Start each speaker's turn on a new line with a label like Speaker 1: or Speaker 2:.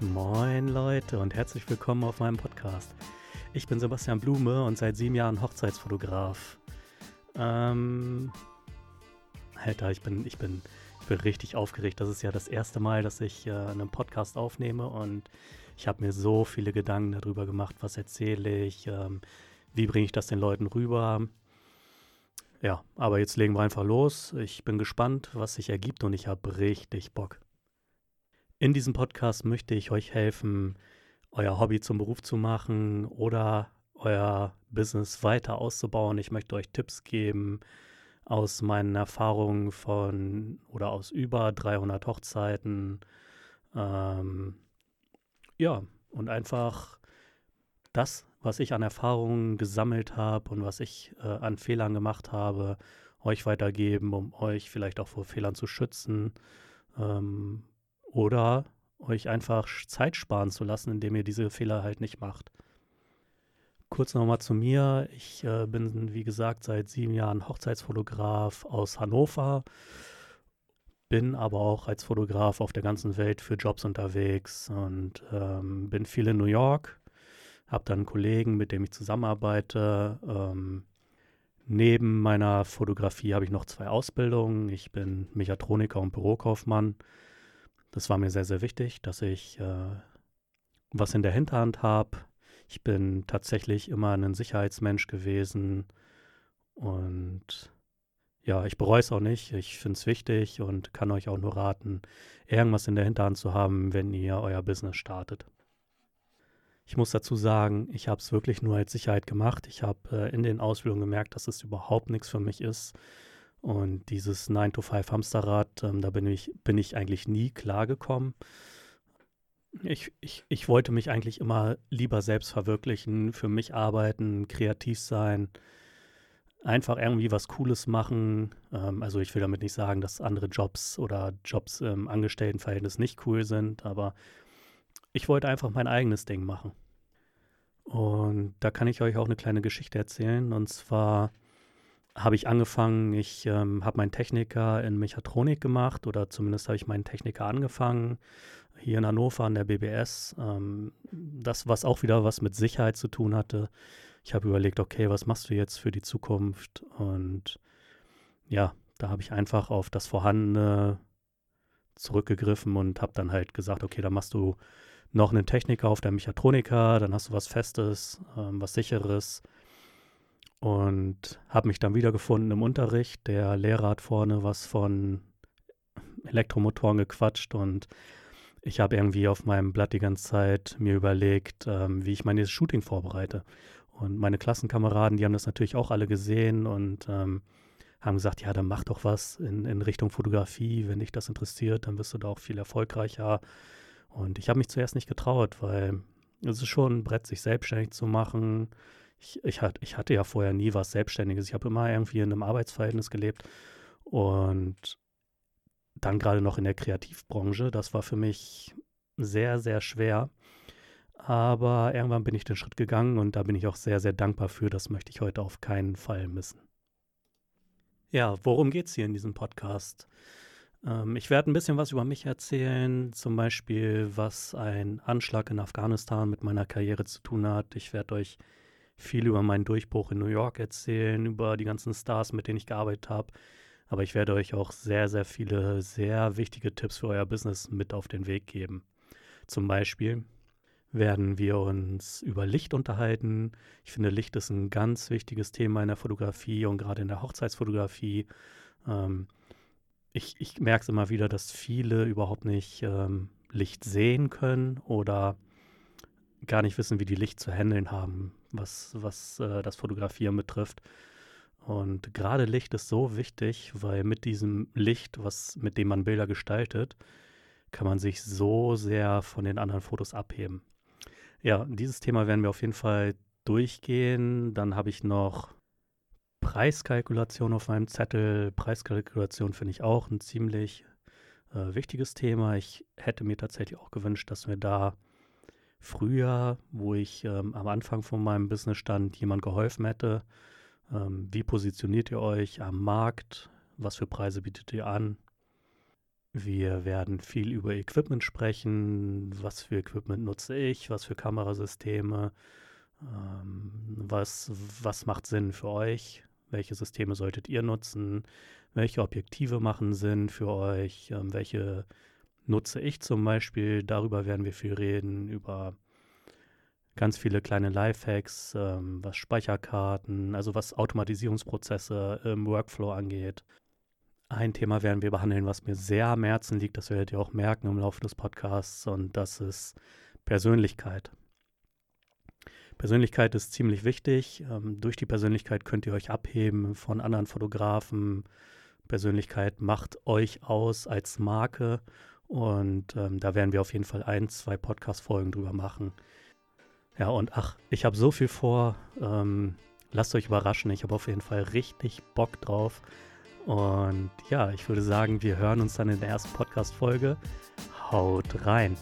Speaker 1: Moin Leute und herzlich willkommen auf meinem Podcast. Ich bin Sebastian Blume und seit sieben Jahren Hochzeitsfotograf. Ähm, Alter, ich bin, ich bin, ich bin richtig aufgeregt. Das ist ja das erste Mal, dass ich äh, einen Podcast aufnehme und ich habe mir so viele Gedanken darüber gemacht, was erzähle ich, ähm, wie bringe ich das den Leuten rüber. Ja, aber jetzt legen wir einfach los. Ich bin gespannt, was sich ergibt und ich habe richtig Bock. In diesem Podcast möchte ich euch helfen, euer Hobby zum Beruf zu machen oder euer Business weiter auszubauen. Ich möchte euch Tipps geben aus meinen Erfahrungen von oder aus über 300 Hochzeiten. Ähm, ja, und einfach das, was ich an Erfahrungen gesammelt habe und was ich äh, an Fehlern gemacht habe, euch weitergeben, um euch vielleicht auch vor Fehlern zu schützen. Ähm, oder euch einfach Zeit sparen zu lassen, indem ihr diese Fehler halt nicht macht. Kurz nochmal zu mir. Ich äh, bin, wie gesagt, seit sieben Jahren Hochzeitsfotograf aus Hannover, bin aber auch als Fotograf auf der ganzen Welt für Jobs unterwegs und ähm, bin viel in New York, habe dann einen Kollegen, mit dem ich zusammenarbeite. Ähm, neben meiner Fotografie habe ich noch zwei Ausbildungen. Ich bin Mechatroniker und Bürokaufmann das war mir sehr, sehr wichtig, dass ich äh, was in der Hinterhand habe. Ich bin tatsächlich immer ein Sicherheitsmensch gewesen und ja, ich bereue es auch nicht. Ich finde es wichtig und kann euch auch nur raten, irgendwas in der Hinterhand zu haben, wenn ihr euer Business startet. Ich muss dazu sagen, ich habe es wirklich nur als Sicherheit gemacht. Ich habe äh, in den Ausbildungen gemerkt, dass es überhaupt nichts für mich ist. Und dieses 9-to-5 Hamsterrad, ähm, da bin ich, bin ich eigentlich nie klargekommen. Ich, ich, ich wollte mich eigentlich immer lieber selbst verwirklichen, für mich arbeiten, kreativ sein, einfach irgendwie was Cooles machen. Ähm, also ich will damit nicht sagen, dass andere Jobs oder Jobs im Angestelltenverhältnis nicht cool sind, aber ich wollte einfach mein eigenes Ding machen. Und da kann ich euch auch eine kleine Geschichte erzählen. Und zwar habe ich angefangen, ich ähm, habe meinen Techniker in Mechatronik gemacht oder zumindest habe ich meinen Techniker angefangen hier in Hannover an der BBS. Ähm, das, was auch wieder was mit Sicherheit zu tun hatte. Ich habe überlegt, okay, was machst du jetzt für die Zukunft? Und ja, da habe ich einfach auf das Vorhandene zurückgegriffen und habe dann halt gesagt, okay, da machst du noch einen Techniker auf der Mechatroniker, dann hast du was Festes, ähm, was Sicheres und habe mich dann wiedergefunden im Unterricht. Der Lehrer hat vorne was von Elektromotoren gequatscht und ich habe irgendwie auf meinem Blatt die ganze Zeit mir überlegt, ähm, wie ich mein nächstes Shooting vorbereite. Und meine Klassenkameraden, die haben das natürlich auch alle gesehen und ähm, haben gesagt, ja, dann mach doch was in, in Richtung Fotografie. Wenn dich das interessiert, dann wirst du da auch viel erfolgreicher. Und ich habe mich zuerst nicht getraut, weil es ist schon ein Brett, sich selbstständig zu machen ich, ich, hat, ich hatte ja vorher nie was Selbstständiges. Ich habe immer irgendwie in einem Arbeitsverhältnis gelebt und dann gerade noch in der Kreativbranche. Das war für mich sehr, sehr schwer. Aber irgendwann bin ich den Schritt gegangen und da bin ich auch sehr, sehr dankbar für. Das möchte ich heute auf keinen Fall missen. Ja, worum geht es hier in diesem Podcast? Ähm, ich werde ein bisschen was über mich erzählen, zum Beispiel, was ein Anschlag in Afghanistan mit meiner Karriere zu tun hat. Ich werde euch viel über meinen Durchbruch in New York erzählen, über die ganzen Stars, mit denen ich gearbeitet habe. Aber ich werde euch auch sehr, sehr viele sehr wichtige Tipps für euer Business mit auf den Weg geben. Zum Beispiel werden wir uns über Licht unterhalten. Ich finde, Licht ist ein ganz wichtiges Thema in der Fotografie und gerade in der Hochzeitsfotografie. Ähm, ich, ich merke es immer wieder, dass viele überhaupt nicht ähm, Licht sehen können oder gar nicht wissen, wie die Licht zu handeln haben, was, was äh, das Fotografieren betrifft. Und gerade Licht ist so wichtig, weil mit diesem Licht, was, mit dem man Bilder gestaltet, kann man sich so sehr von den anderen Fotos abheben. Ja, dieses Thema werden wir auf jeden Fall durchgehen. Dann habe ich noch Preiskalkulation auf meinem Zettel. Preiskalkulation finde ich auch ein ziemlich äh, wichtiges Thema. Ich hätte mir tatsächlich auch gewünscht, dass wir da früher, wo ich ähm, am Anfang von meinem Business stand, jemand geholfen hätte. Ähm, wie positioniert ihr euch am Markt? Was für Preise bietet ihr an? Wir werden viel über Equipment sprechen. Was für Equipment nutze ich? Was für Kamerasysteme? Ähm, was, was macht Sinn für euch? Welche Systeme solltet ihr nutzen? Welche Objektive machen Sinn für euch? Ähm, welche nutze ich zum Beispiel? Darüber werden wir viel reden. Über ganz viele kleine Lifehacks, ähm, was Speicherkarten, also was Automatisierungsprozesse im Workflow angeht. Ein Thema werden wir behandeln, was mir sehr am Herzen liegt, das werdet ihr auch merken im Laufe des Podcasts, und das ist Persönlichkeit. Persönlichkeit ist ziemlich wichtig. Ähm, durch die Persönlichkeit könnt ihr euch abheben von anderen Fotografen. Persönlichkeit macht euch aus als Marke und ähm, da werden wir auf jeden Fall ein, zwei Podcast-Folgen drüber machen. Ja, und ach, ich habe so viel vor. Ähm, lasst euch überraschen. Ich habe auf jeden Fall richtig Bock drauf. Und ja, ich würde sagen, wir hören uns dann in der ersten Podcast-Folge. Haut rein!